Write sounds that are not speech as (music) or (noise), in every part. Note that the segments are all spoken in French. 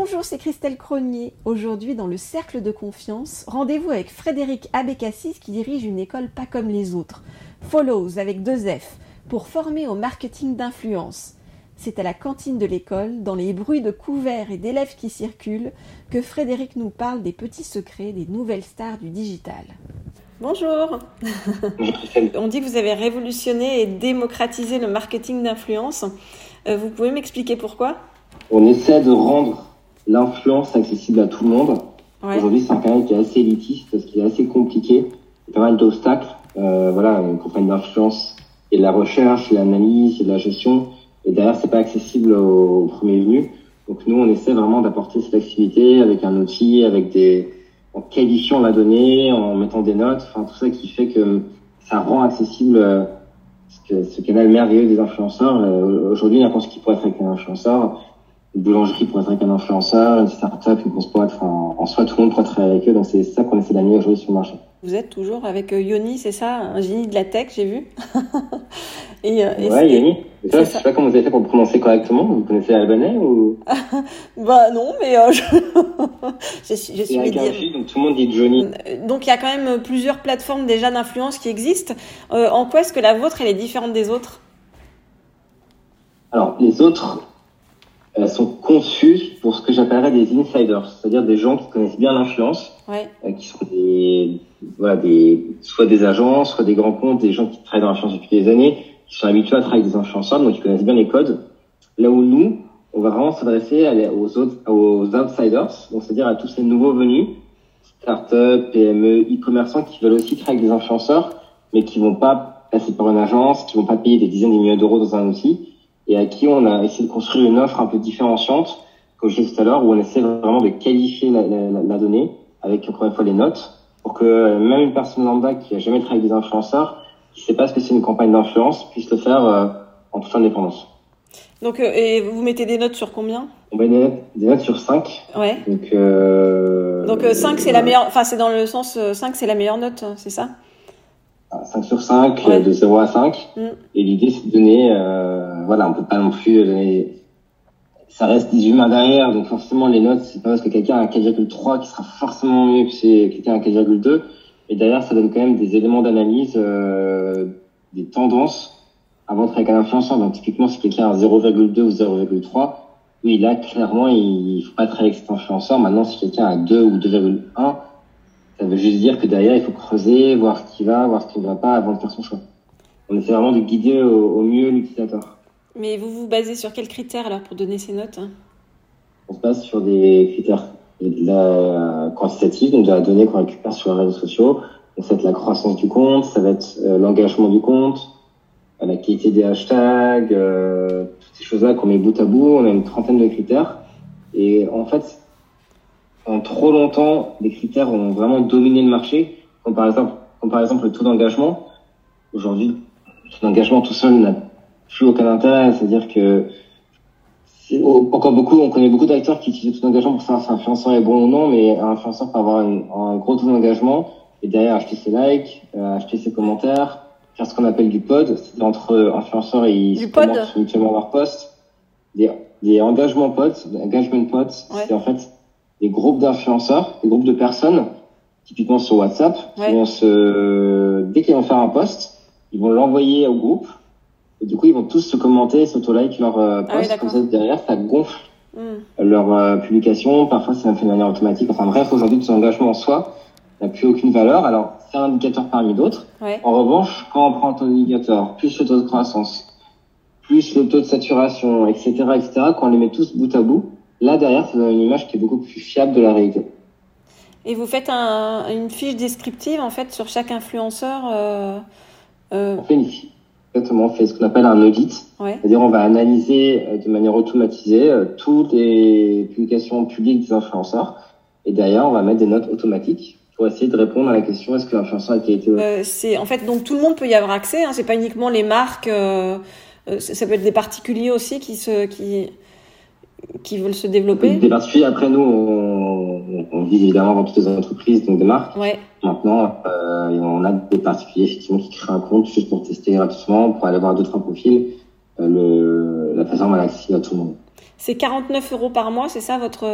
Bonjour, c'est Christelle Cronier. Aujourd'hui, dans le Cercle de Confiance, rendez-vous avec Frédéric Abécassis qui dirige une école pas comme les autres, Follows avec deux F, pour former au marketing d'influence. C'est à la cantine de l'école, dans les bruits de couverts et d'élèves qui circulent, que Frédéric nous parle des petits secrets des nouvelles stars du digital. Bonjour. (laughs) On dit que vous avez révolutionné et démocratisé le marketing d'influence. Euh, vous pouvez m'expliquer pourquoi? On essaie de rendre l'influence accessible à tout le monde. Aujourd'hui, c'est un canal qui est assez élitiste parce qu'il est assez compliqué. Il y a pas mal d'obstacles. Euh, voilà, une campagne d'influence et de la recherche, l'analyse, et de la gestion. Et derrière, c'est pas accessible aux, premiers venus. Donc nous, on essaie vraiment d'apporter cette activité avec un outil, avec des, en qualifiant la donnée, en mettant des notes, enfin tout ça qui fait que ça rend accessible euh, ce, ce canal merveilleux des influenceurs. Euh, aujourd'hui, n'importe qui pourrait être avec un influenceur une boulangerie pour être avec un influenceur, une start-up, une grosse boîte, enfin, en soi, tout le monde pourrait travailler avec eux. Donc, c'est ça qu'on essaie d'amener aujourd'hui sur le marché. Vous êtes toujours avec euh, Yoni, c'est ça? Un génie de la tech, j'ai vu. (laughs) et, euh, ouais, Yoni. Je sais pas comment vous avez fait pour le prononcer correctement. Vous connaissez l'albanais ou? (laughs) Bah non, mais euh, je... (laughs) je suis, je suis J, donc tout le monde dit Johnny. Donc il y a quand même plusieurs plateformes déjà d'influence qui existent. Euh, en quoi est-ce que la vôtre elle est différente des autres? Alors les autres, sont conçues pour ce que j'appellerais des insiders, c'est-à-dire des gens qui connaissent bien l'influence, ouais. euh, qui sont des, voilà, des, soit des agents, soit des grands comptes, des gens qui travaillent dans l'influence depuis des années, qui sont habitués à travailler avec des influenceurs, donc qui connaissent bien les codes. Là où nous, on va vraiment s'adresser aux, autres, aux outsiders, donc c'est-à-dire à tous ces nouveaux venus, start-up, PME, e-commerçants qui veulent aussi travailler avec des influenceurs, mais qui vont pas passer par une agence, qui vont pas payer des dizaines de millions d'euros dans un outil, et à qui on a essayé de construire une offre un peu différenciante, comme je disais tout à l'heure, où on essaie vraiment de qualifier la, la, la, donnée avec encore une fois les notes, pour que même une personne lambda qui a jamais travaillé avec des influenceurs, qui sait pas ce que c'est une campagne d'influence, puisse le faire euh, en toute indépendance. Donc, euh, et vous mettez des notes sur combien? On met des notes, des notes sur 5. Ouais. Donc, euh, Donc 5 c'est la meilleure, enfin c'est dans le sens 5 c'est la meilleure note, c'est ça? 5 sur 5, Ouais. de 0 à 5. Mm. Et l'idée, c'est de donner, euh, voilà, on peut pas non plus donner, ça reste des humains derrière, donc forcément, les notes, c'est pas parce que quelqu'un a un 4,3 qui sera forcément mieux que c'est quelqu'un a un 4,2. Et derrière, ça donne quand même des éléments d'analyse, euh, des tendances avant de travailler avec un influenceur. Donc, typiquement, si quelqu'un a un 0,2 ou 0,3, oui, là, clairement, il faut pas travailler avec cet influenceur. Maintenant, si quelqu'un a 2 ou 2,1, ça veut juste dire que derrière, il faut creuser, voir ce qui va, voir ce qui ne va pas avant de faire son choix. On essaie vraiment de guider au, au mieux l'utilisateur. Mais vous vous basez sur quels critères alors pour donner ces notes hein? On se base sur des critères de la quantitative, donc de la donnée qu'on récupère sur les réseaux sociaux. Donc ça va être la croissance du compte, ça va être euh, l'engagement du compte, euh, la qualité des hashtags, euh, toutes ces choses-là qu'on met bout à bout. On a une trentaine de critères. Et en fait, en trop longtemps, les critères ont vraiment dominé le marché, comme par exemple, comme par exemple le taux d'engagement. Aujourd'hui, le taux d'engagement tout seul n'a plus aucun intérêt, c'est-à-dire que c'est encore beaucoup, on connaît beaucoup d'acteurs qui utilisent le taux d'engagement pour savoir si un influenceur est bon ou non, mais un influenceur peut avoir une- un gros taux d'engagement et derrière acheter ses likes, euh, acheter ses commentaires, faire ce qu'on appelle du pod, c'est entre influenceurs et ils mutuellement leurs posts. Des, des engagements pods, engagement pods, Ouais. c'est en fait des groupes d'influenceurs, des groupes de personnes, typiquement sur WhatsApp, Ouais. qui vont se, dès qu'ils vont faire un post, ils vont l'envoyer au groupe, et du coup, ils vont tous se commenter, s'auto-like leur euh, Ah oui, post, comme ça, derrière, ça gonfle Hmm. leur euh, publication. Parfois, c'est même fait de manière automatique. Enfin bref, aujourd'hui, tout engagement en soi n'a plus aucune valeur. Alors, c'est un indicateur parmi d'autres. Ouais. En revanche, quand on prend ton indicateur, plus le taux de croissance, plus le taux de saturation, etc., etc., quand on les met tous bout à bout, là, derrière, ça donne une image qui est beaucoup plus fiable de la réalité. Et vous faites un, une fiche descriptive en fait sur chaque influenceur. Euh, euh, On fait une Exactement, on fait ce qu'on appelle un audit. ouais. C'est-à-dire, on va analyser euh, de manière automatisée toutes les publications publiques des influenceurs. Et derrière, on va mettre des notes automatiques pour essayer de répondre à la question est-ce que l'influenceur a été Euh, c'est en fait donc tout le monde peut y avoir accès. Hein, c'est pas uniquement les marques. Euh, ça ça peut être des particuliers aussi qui se qui qui veulent se développer. Des particuliers, après nous, on, on vise évidemment dans toutes les entreprises, donc des marques. Ouais. Maintenant, euh, on a des particuliers effectivement qui créent un compte juste pour tester gratuitement, pour aller voir deux trois profils. Euh, le, la plateforme est accessible à tout le monde. C'est 49 euros par mois, c'est ça votre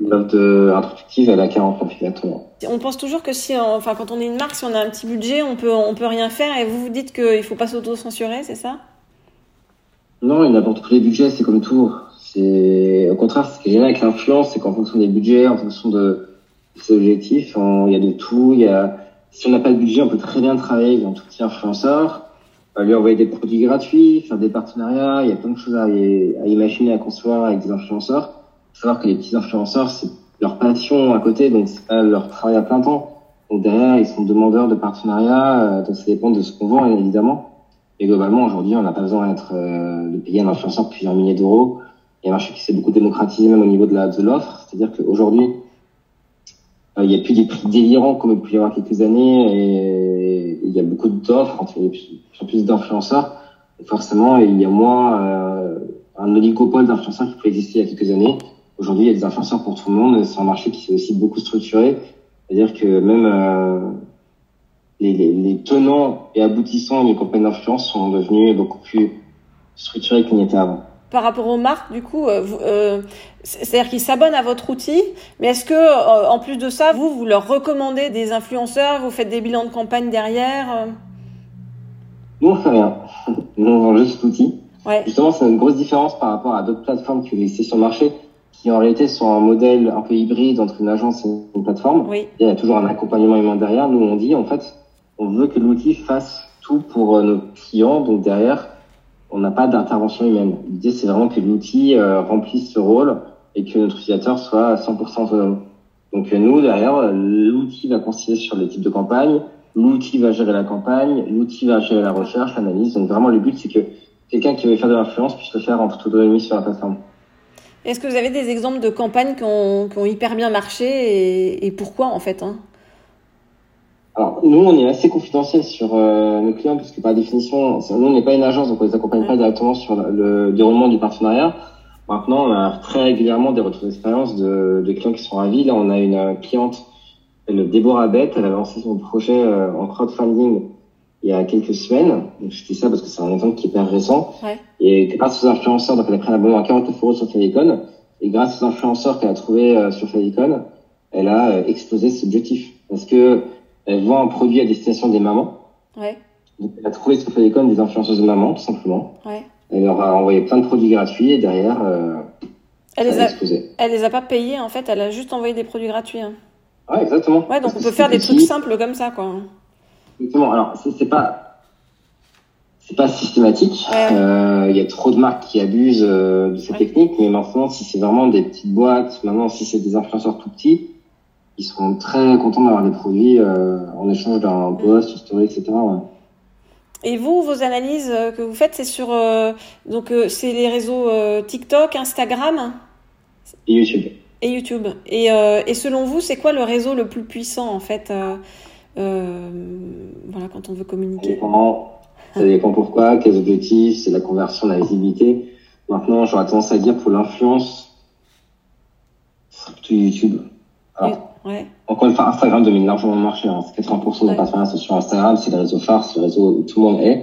L'offre introductive, elle a 49 exactement. On pense toujours que si, enfin, quand on est une marque, si on a un petit budget, on peut, on peut rien faire. Et vous vous dites qu'il faut pas s'auto-censurer, c'est ça? Non, il y a pour tous les budgets, c'est comme tout. C'est au contraire, ce qui est génial avec l'influence, c'est qu'en fonction des budgets, en fonction de ses objectifs, il y a de tout. Il y a, si on n'a pas de budget, on peut très bien travailler avec un tout petit influenceur, lui envoyer des produits gratuits, faire des partenariats. Il y a plein de choses à, imaginer, à concevoir avec des influenceurs. Faut savoir que les petits influenceurs, c'est leur passion à côté, donc c'est pas leur travail à plein temps. Donc derrière, ils sont demandeurs de partenariats, euh, donc ça dépend de ce qu'on vend évidemment. Et globalement, aujourd'hui, on n'a pas besoin d'être euh, de payer un influenceur plusieurs milliers d'euros il y a un marché qui s'est beaucoup démocratisé même au niveau de l'offre. C'est-à-dire qu'aujourd'hui, euh, il n'y a plus des prix délirants comme il peut y avoir quelques années et il y a beaucoup d'offres, il y a plus, d'influenceurs. Forcément, il y a moins euh, un oligopole d'influenceurs qui pouvait exister il y a quelques années. Aujourd'hui, il y a des influenceurs pour tout le monde. C'est un marché qui s'est aussi beaucoup structuré. C'est-à-dire que même les, les, les, tenants et aboutissants des campagnes d'influence sont devenus beaucoup plus structurés qu'ils n'étaient avant par rapport aux marques, du coup, euh, euh, c'est-à-dire qu'ils s'abonnent à votre outil, mais est-ce que, euh, en plus de ça, vous, vous leur recommandez des influenceurs, vous faites des bilans de campagne derrière Nous, on fait rien. (laughs) Nous, on vend juste l'outil. Justement, c'est une grosse différence par rapport à d'autres plateformes qui existent sur le marché, qui en réalité sont un modèle un peu hybride entre une agence et une plateforme. Oui. Il y a toujours un accompagnement humain derrière. Nous, on dit, en fait, on veut que l'outil fasse tout pour nos clients, donc derrière, on n'a pas d'intervention humaine. L'idée, c'est vraiment que l'outil euh, remplisse ce rôle et que notre utilisateur soit à 100% autonome. Donc euh, nous, derrière, l'outil va considérer sur les types de campagne, l'outil va gérer la campagne, l'outil va gérer la recherche, l'analyse. Donc vraiment, le but, c'est que quelqu'un qui veut faire de l'influence puisse le faire en toute autonomie sur la plateforme. Est-ce que vous avez des exemples de campagnes qui ont, hyper bien marché et, et pourquoi en fait hein? Alors, nous, on est assez confidentiel sur euh, nos clients, parce que par définition, nous, on n'est pas une agence, donc on les accompagne pas directement sur le, déroulement du partenariat. Maintenant, on a très régulièrement des retours d'expérience de, de, clients qui sont ravis. Là, on a une cliente, elle, Déborah Bett, elle a lancé son projet euh, en crowdfunding il y a quelques semaines. Donc, je dis ça parce que c'est un exemple qui est hyper récent. Ouais. Et grâce aux influenceurs, donc elle a pris un abonnement à 49 euros sur Falicon. Et grâce aux influenceurs qu'elle a trouvés euh, sur Falicon, elle a explosé ses objectifs. Parce que elle vend un produit à destination des mamans. Ouais. Donc, elle a trouvé sur Télécom des influenceuses de mamans, tout simplement. Ouais. Elle leur a envoyé plein de produits gratuits et derrière, euh, elle les a. Elle les a pas payés, en fait, elle a juste envoyé des produits gratuits. Hein. Ouais, exactement. Ouais, donc Parce on peut faire des trucs simples comme ça, quoi. Exactement. Alors, c'est pas, c'est pas systématique. Il ouais. euh, y a trop de marques qui abusent euh, de ces ouais. techniques, mais maintenant, si c'est vraiment des petites boîtes, maintenant, si c'est des influenceurs tout petits, ils seront très contents d'avoir des produits euh, en échange d'un post, une story, etc. Ouais. Et vous, vos analyses que vous faites, c'est sur euh, donc euh, c'est les réseaux euh, TikTok, Instagram et YouTube. Et YouTube. Et, euh, et selon vous, c'est quoi le réseau le plus puissant en fait Voilà, quand on veut communiquer? Ça dépend, ça dépend pourquoi, quels objectifs, c'est la conversion, la visibilité. Maintenant, j'aurais tendance à dire pour l'influence, c'est plutôt YouTube. Alors, Ouais. Encore une fois, Instagram domine largement le marché. Hein. 80% des partenariats sont sur Instagram, c'est le réseau phare, c'est le réseau où tout le monde est.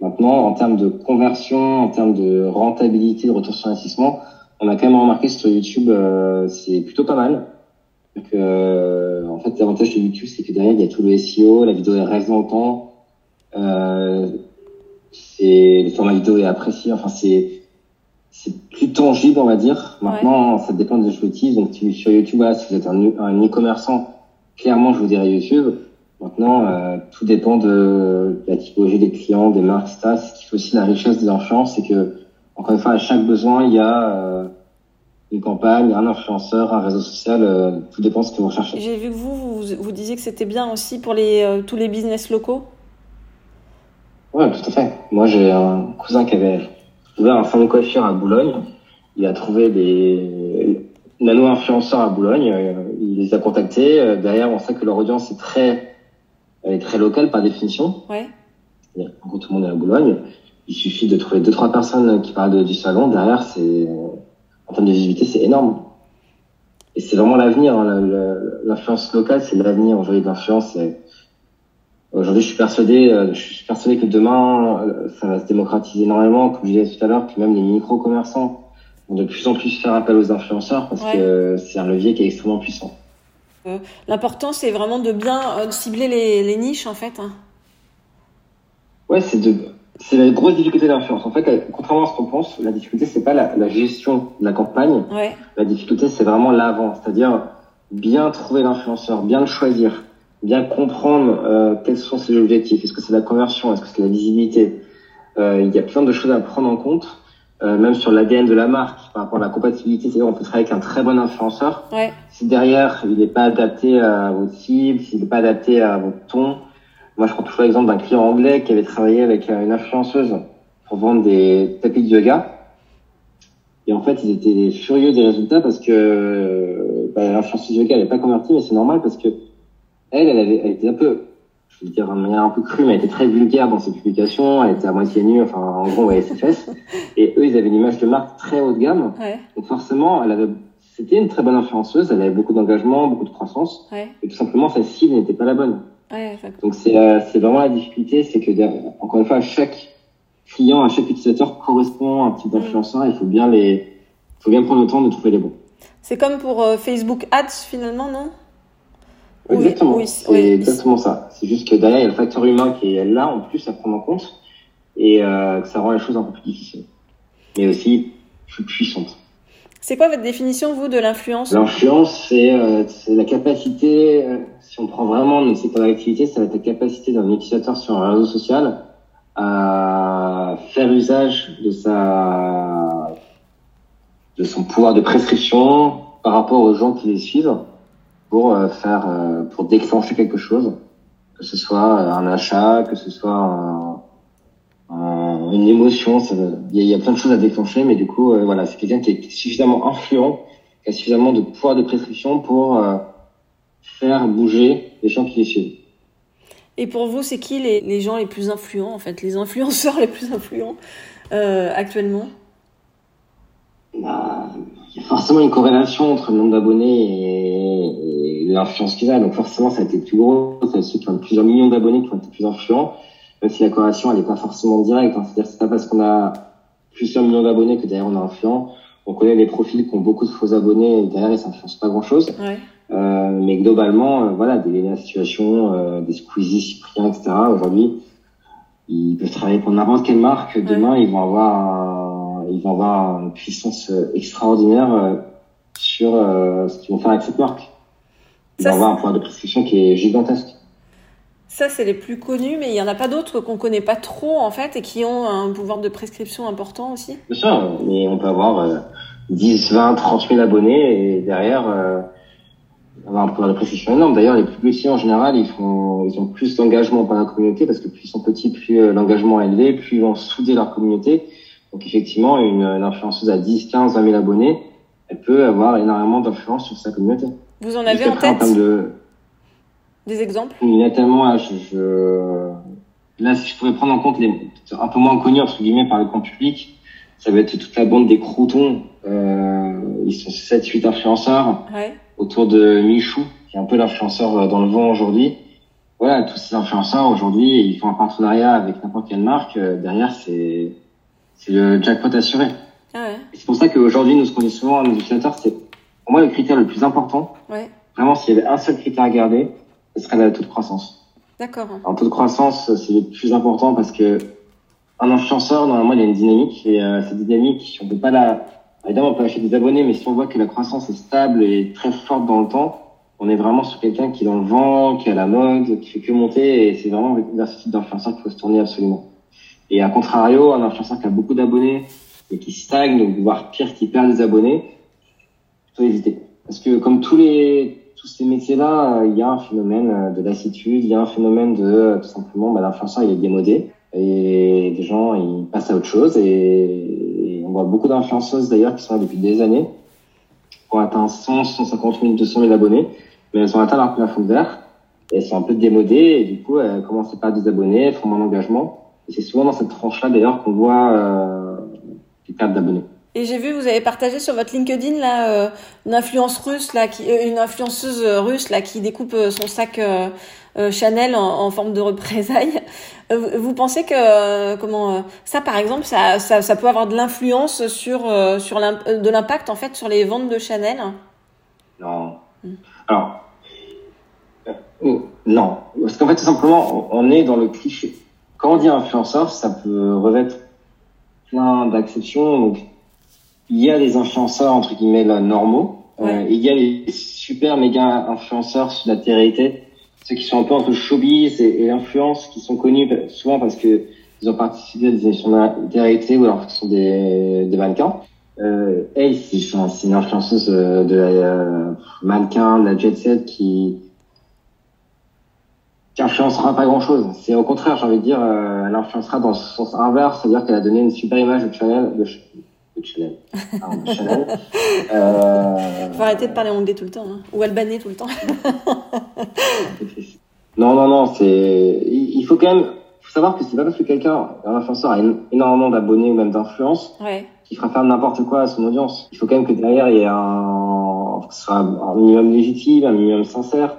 Maintenant, en termes de conversion, en termes de rentabilité, de retour sur investissement, on a quand même remarqué sur YouTube, euh, c'est plutôt pas mal. Donc, euh, en fait, l'avantage de YouTube, c'est que derrière, il y a tout le SEO, la vidéo est reste dans le temps, euh, c'est le format vidéo est apprécié. Enfin, c'est c'est plus tangible, on va dire. Maintenant, ouais. ça dépend de ce que j'utilise. Donc, sur YouTube, là, si vous êtes un, un e-commerçant, clairement, je vous dirais YouTube. Maintenant, euh, tout dépend de la typologie des clients, des marques, etc. Ce qui fait aussi la richesse des influences, c'est que, encore une fois, à chaque besoin, il y a euh, une campagne, un influenceur, un réseau social, euh, tout dépend de ce que vous recherchez. J'ai vu que vous, vous, vous disiez que c'était bien aussi pour les, euh, tous les business locaux? Ouais, tout à fait. Moi, j'ai un cousin qui avait ouvert un salon de coiffure à Boulogne. Il a trouvé des nano-influenceurs à Boulogne. Il les a contactés. Derrière, on sait que leur audience est très, est très locale par définition. Ouais. Quand tout le monde est à Boulogne, il suffit de trouver deux, trois personnes qui parlent de, du salon. Derrière, c'est, en termes de visibilité, c'est énorme. Et c'est vraiment l'avenir. Hein. L'influence locale, c'est l'avenir. Aujourd'hui, l'influence, Aujourd'hui, je suis persuadé, euh, je suis persuadé que demain, euh, ça va se démocratiser énormément. Comme je disais tout à l'heure, que même les micro-commerçants vont de plus en plus faire appel aux influenceurs parce que c'est un levier qui est extrêmement puissant. Euh, L'important, c'est vraiment de bien euh, cibler les, les, niches, en fait. Hein. Ouais, c'est de, c'est la grosse difficulté de l'influence. En fait, contrairement à ce qu'on pense, la difficulté c'est pas la, la, gestion de la campagne. Ouais. La difficulté c'est vraiment l'avant, c'est-à-dire bien trouver l'influenceur, bien le choisir, bien comprendre euh, quels sont ses objectifs. Est-ce que c'est la conversion? Est-ce que c'est la visibilité? Euh, Il y a plein de choses à prendre en compte, euh, même sur l'ADN de la marque par rapport à la compatibilité. C'est-à-dire on peut travailler avec un très bon influenceur. Ouais. Si derrière il n'est pas adapté à votre cible, s'il n'est pas adapté à votre ton, moi, je prends toujours l'exemple d'un client anglais qui avait travaillé avec une influenceuse pour vendre des tapis de yoga. Et en fait, ils étaient furieux des résultats parce que bah, l'influenceuse yoga n'avait pas converti, mais c'est normal parce que elle, elle, avait, elle était un peu, je vais dire de manière un peu crue, mais elle était très vulgaire dans ses publications. Elle était à moitié nue, enfin, en gros, on voyait ses fesses. (laughs) Et eux, ils avaient une image de marque très haut de gamme. Ouais. Donc forcément, elle avait, c'était une très bonne influenceuse. Elle avait beaucoup d'engagement, beaucoup de croissance. Ouais. Et tout simplement, sa cible n'était pas la bonne. Ouais, Donc c'est euh, c'est vraiment la difficulté, c'est que encore une fois, à chaque client, à chaque utilisateur correspond à un type d'influenceur. Il faut bien les, faut bien prendre le temps de trouver les bons. C'est comme pour euh, Facebook Ads finalement, non? Exactement. Oui, c'est oui, exactement ça. C'est juste que derrière il y a le facteur humain qui est là en plus à prendre en compte et euh, que ça rend les choses un peu plus difficiles, mais aussi plus puissantes. C'est quoi votre définition, vous, de l'influence? L'influence, c'est euh, la capacité, euh, si on prend vraiment notre secteur d'activité, c'est la capacité d'un utilisateur sur un réseau social à faire usage de sa de son pouvoir de prescription par rapport aux gens qui les suivent pour euh, faire euh, pour déclencher quelque chose, que ce soit un achat, que ce soit un, un, une émotion. Il y, y, a plein de choses à déclencher, mais du coup, euh, voilà, c'est quelqu'un qui est suffisamment influent, qui a suffisamment de pouvoir de prescription pour euh, faire bouger les gens qui les suivent. Et pour vous, c'est qui les, les, gens les plus influents, en fait, les influenceurs (laughs) les plus influents euh, actuellement? Bah, Il y a forcément une corrélation entre le nombre d'abonnés et l'influence qu'ils ont. Donc forcément, ça a été plus gros. C'est ceux qui ont plusieurs millions d'abonnés qui ont été plus influents même si la corrélation elle n'est pas forcément directe. Hein. C'est-à-dire c'est pas parce qu'on a plusieurs millions d'abonnés que derrière on est influent. On connaît les profils qui ont beaucoup de faux abonnés et derrière ça influence pas grand-chose. Ouais. Euh, mais globalement, euh, voilà, des Léna Situation, euh, des Squeezie, Cyprien, etc. Aujourd'hui, ils peuvent travailler pour n'importe quelle marque. Demain, ouais. ils vont avoir, un, ils vont avoir une puissance extraordinaire euh, sur euh, ce qu'ils vont faire avec cette marque. Ils ça, vont avoir un pouvoir de prescription qui est gigantesque. Ça, c'est les plus connus, mais il n'y en a pas d'autres qu'on connaît pas trop, en fait, et qui ont un pouvoir de prescription important aussi Bien sûr, mais on peut avoir euh, 10, 20, 30 000 abonnés et derrière euh, avoir un pouvoir de prescription énorme. D'ailleurs, les plus petits, en général, ils, font, ils ont plus d'engagement par la communauté parce que plus ils sont petits, plus euh, l'engagement est élevé, plus ils vont souder leur communauté. Donc effectivement, une, une influenceuse à 10, 15, 20 000 abonnés, elle peut avoir énormément d'influence sur sa communauté. Vous en avez en tête en de... Des exemples? Il y a tellement, là, je, je... là, si je pourrais prendre en compte les un peu moins connus, entre guillemets, par le grand public, ça va être toute la bande des croutons. Euh, ils sont 7-8 influenceurs ouais. autour de Michou, qui est un peu l'influenceur dans le vent aujourd'hui. Voilà, tous ces influenceurs aujourd'hui, ils font un partenariat avec n'importe quelle marque. Derrière, c'est c'est le jackpot assuré. Ah ouais. C'est pour ça qu'aujourd'hui, nous, ce qu'on dit souvent à nos utilisateurs, c'est pour moi le critère le plus important. Ouais. Vraiment, s'il y avait un seul critère à garder, ce serait le taux de croissance. D'accord. Un taux de croissance, c'est le plus important parce que un influenceur, normalement, il y a une dynamique et euh, cette dynamique, on peut pas la. Évidemment, on peut acheter des abonnés, mais si on voit que la croissance est stable et très forte dans le temps, on est vraiment sur quelqu'un qui est dans le vent, qui est à la mode, qui fait que monter, et c'est vraiment vers ce type d'influenceur qu'il faut se tourner absolument. Et à contrario, un influenceur qui a beaucoup d'abonnés et qui stagne, voire pire, qui perd des abonnés, faut éviter. Parce que comme tous les tous ces métiers-là, il y a un phénomène de lassitude, il y a un phénomène de tout simplement, bah, l'influenceur il est démodé. Et des gens ils passent à autre chose. Et, on voit beaucoup d'influenceuses d'ailleurs qui sont là depuis des années, qui ont atteint 100, 150 000, 200 000 abonnés, mais elles ont atteint leur plafond vert et elles sont un peu démodées. Et du coup elles commencent à perdre des abonnés, elles font moins d'engagement. Et c'est souvent dans cette tranche-là d'ailleurs qu'on voit euh, les pertes d'abonnés. Et j'ai vu, vous avez partagé sur votre LinkedIn là euh, une influence russe là, qui, euh, une influenceuse russe là qui découpe euh, son sac Chanel en, forme de représailles. vous pensez que comment ça par exemple ça, ça, ça peut avoir de l'influence sur sur de l'impact en fait sur les ventes de Chanel? Non. Hmm. Alors non, parce qu'en fait tout simplement on est dans le cliché. Quand on dit influenceur, ça peut revêtre plein d'acceptions. Donc il y a des influenceurs entre guillemets là, normaux. Euh, il y a les super méga influenceurs sur la télé ceux qui sont un peu entre showbiz et, et influence, qui sont connus souvent parce que ils ont participé à des émissions de télé ou alors qui sont des, des mannequins. Euh, elle, c'est une influenceuse euh, de la euh, mannequin, de la jet set qui qui influencera pas grand chose. C'est au contraire, j'ai envie de dire, euh, elle influencera dans le sens inverse, c'est-à-dire qu'elle a donné une super image de Chanel, de, Chanel. (laughs) Euh... Faut arrêter de parler anglais tout le temps, hein. ou albanais tout le temps. (laughs) non, non, non, c'est. Il faut quand même. faut savoir que c'est pas parce que quelqu'un, un influenceur, a énormément d'abonnés ou même d'influence, ouais. qu'il fera faire n'importe quoi à son audience. Il faut quand même que derrière il y ait un, que ce soit un minimum légitime, un minimum sincère.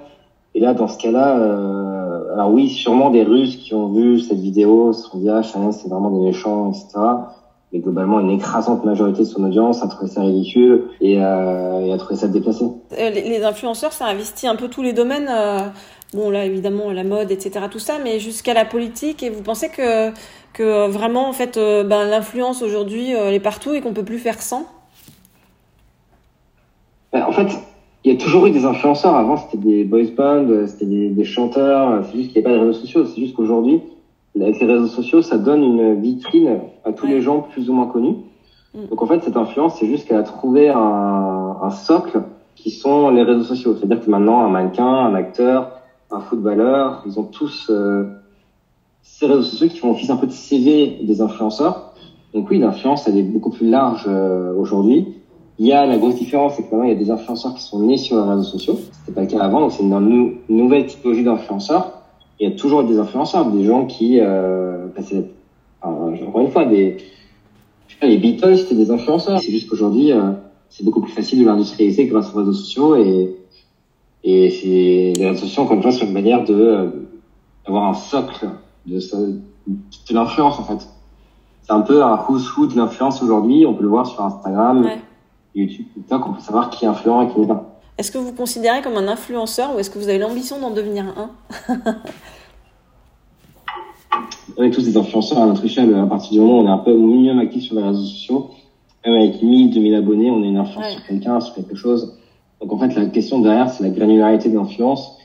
Et là, dans ce cas-là, euh... alors oui, sûrement des Russes qui ont vu cette vidéo se sont dit ah c'est vraiment des méchants, etc mais globalement une écrasante majorité de son audience a trouvé ça ridicule et, euh, a trouvé ça déplacé. Euh, les, influenceurs, ça investit un peu tous les domaines. Euh, bon là évidemment la mode, etc. Tout ça, mais jusqu'à la politique. Et vous pensez que que vraiment en fait euh, ben, l'influence aujourd'hui elle est partout et qu'on peut plus faire sans? Ben, En fait, il y a toujours eu des influenceurs. Avant c'était des boys bands, c'était des, des, chanteurs. C'est juste qu'il n'y a pas de réseaux sociaux. C'est juste qu'aujourd'hui avec les réseaux sociaux, ça donne une vitrine à tous les gens plus ou moins connus. Mm. Donc en fait, cette influence, c'est juste qu'elle a trouvé un, un, socle qui sont les réseaux sociaux. C'est-à-dire que maintenant, un mannequin, un acteur, un footballeur, ils ont tous euh, ces réseaux sociaux qui font office un peu de CV des influenceurs. Donc oui, l'influence, elle est beaucoup plus large euh, aujourd'hui. Il y a la grosse différence, c'est que maintenant, il y a des influenceurs qui sont nés sur les réseaux sociaux. C'était pas le cas avant, donc c'est une nouvelle typologie d'influenceurs il y a toujours des influenceurs, des gens qui, euh, encore une fois, des, je sais pas, les Beatles, c'était des influenceurs. C'est juste qu'aujourd'hui, euh, c'est beaucoup plus facile de l'industrialiser grâce aux réseaux sociaux et, et c'est, les réseaux sociaux, encore une fois, c'est une manière de, euh, d'avoir un socle de, de l'influence, en fait. C'est un peu un who's who de l'influence aujourd'hui. On peut le voir sur Instagram, YouTube, TikTok. On peut savoir qui est influent et qui n'est pas. Est-ce que vous vous considérez comme un influenceur ou est-ce que vous avez l'ambition d'en devenir un? On est tous des influenceurs à notre échelle. À partir du moment où on est un peu au minimum actif sur les réseaux sociaux, même avec 1000, 2000 abonnés, on est une influence sur quelqu'un, sur quelque chose. Donc en fait, la question derrière, c'est la granularité de l'influence.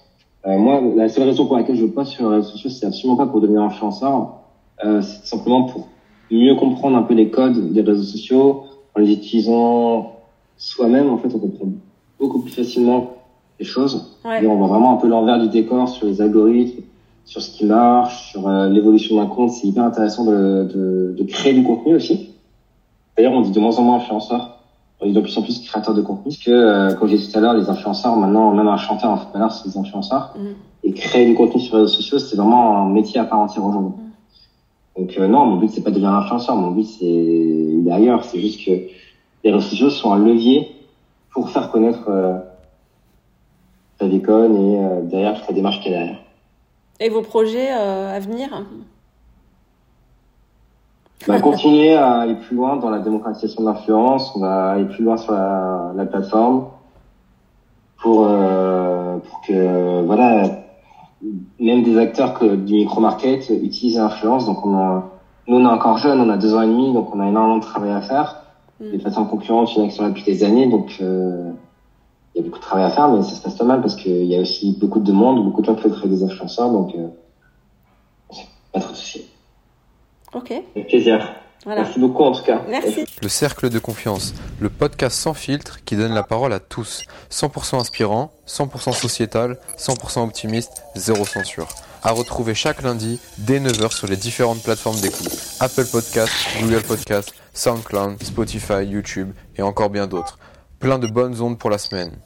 Euh, moi, la seule raison pour laquelle je poste sur les réseaux sociaux, c'est absolument pas pour devenir influenceur. Euh, c'est simplement pour mieux comprendre un peu les codes des réseaux sociaux. En les utilisant soi-même, en fait, on comprend beaucoup plus facilement les choses. Et on voit vraiment un peu l'envers du décor sur les algorithmes, sur ce qui marche, sur euh, l'évolution d'un compte. C'est hyper intéressant de, de, de, créer du contenu aussi. D'ailleurs, on dit de moins en moins influenceurs. On dit de plus en plus créateurs de contenu. Parce que, euh, comme j'ai dit tout à l'heure, les influenceurs, maintenant, même un chanteur, un footballeur, c'est des influenceurs. Mm. Et créer du contenu sur les réseaux sociaux, c'est vraiment un métier à part entière aujourd'hui. Mm. Donc, euh, non, mon but, c'est pas de devenir influenceur. Mon but, c'est d'ailleurs. C'est juste que les réseaux sociaux sont un levier pour faire connaître euh, ta déconne et euh, derrière toute la démarche qu'il y a derrière. Et vos projets euh, à venir? Va continuer à aller plus loin dans la démocratisation de l'influence, on va aller plus loin sur la, la plateforme pour, euh, pour que voilà même des acteurs que du micro market utilisent l'influence. Donc on a, nous on est encore jeune, on a deux ans et demi, donc on a énormément de travail à faire. Mm. Il y en a qui sont là depuis des années, donc euh, il y a beaucoup de travail à faire, mais ça se passe pas mal parce qu'il y a aussi beaucoup de demandes, beaucoup de gens qui veulent créer des influenceurs, donc euh, pas trop de soucis. Ok. Avec plaisir. Merci beaucoup en tout cas. Merci. Le cercle de confiance, le podcast sans filtre qui donne la parole à tous. 100% inspirant, 100% sociétal, 100% optimiste, zéro censure. À retrouver chaque lundi dès 9h sur les différentes plateformes d'écoute. Apple Podcast, Google Podcast, SoundCloud, Spotify, YouTube et encore bien d'autres. Plein de bonnes ondes pour la semaine.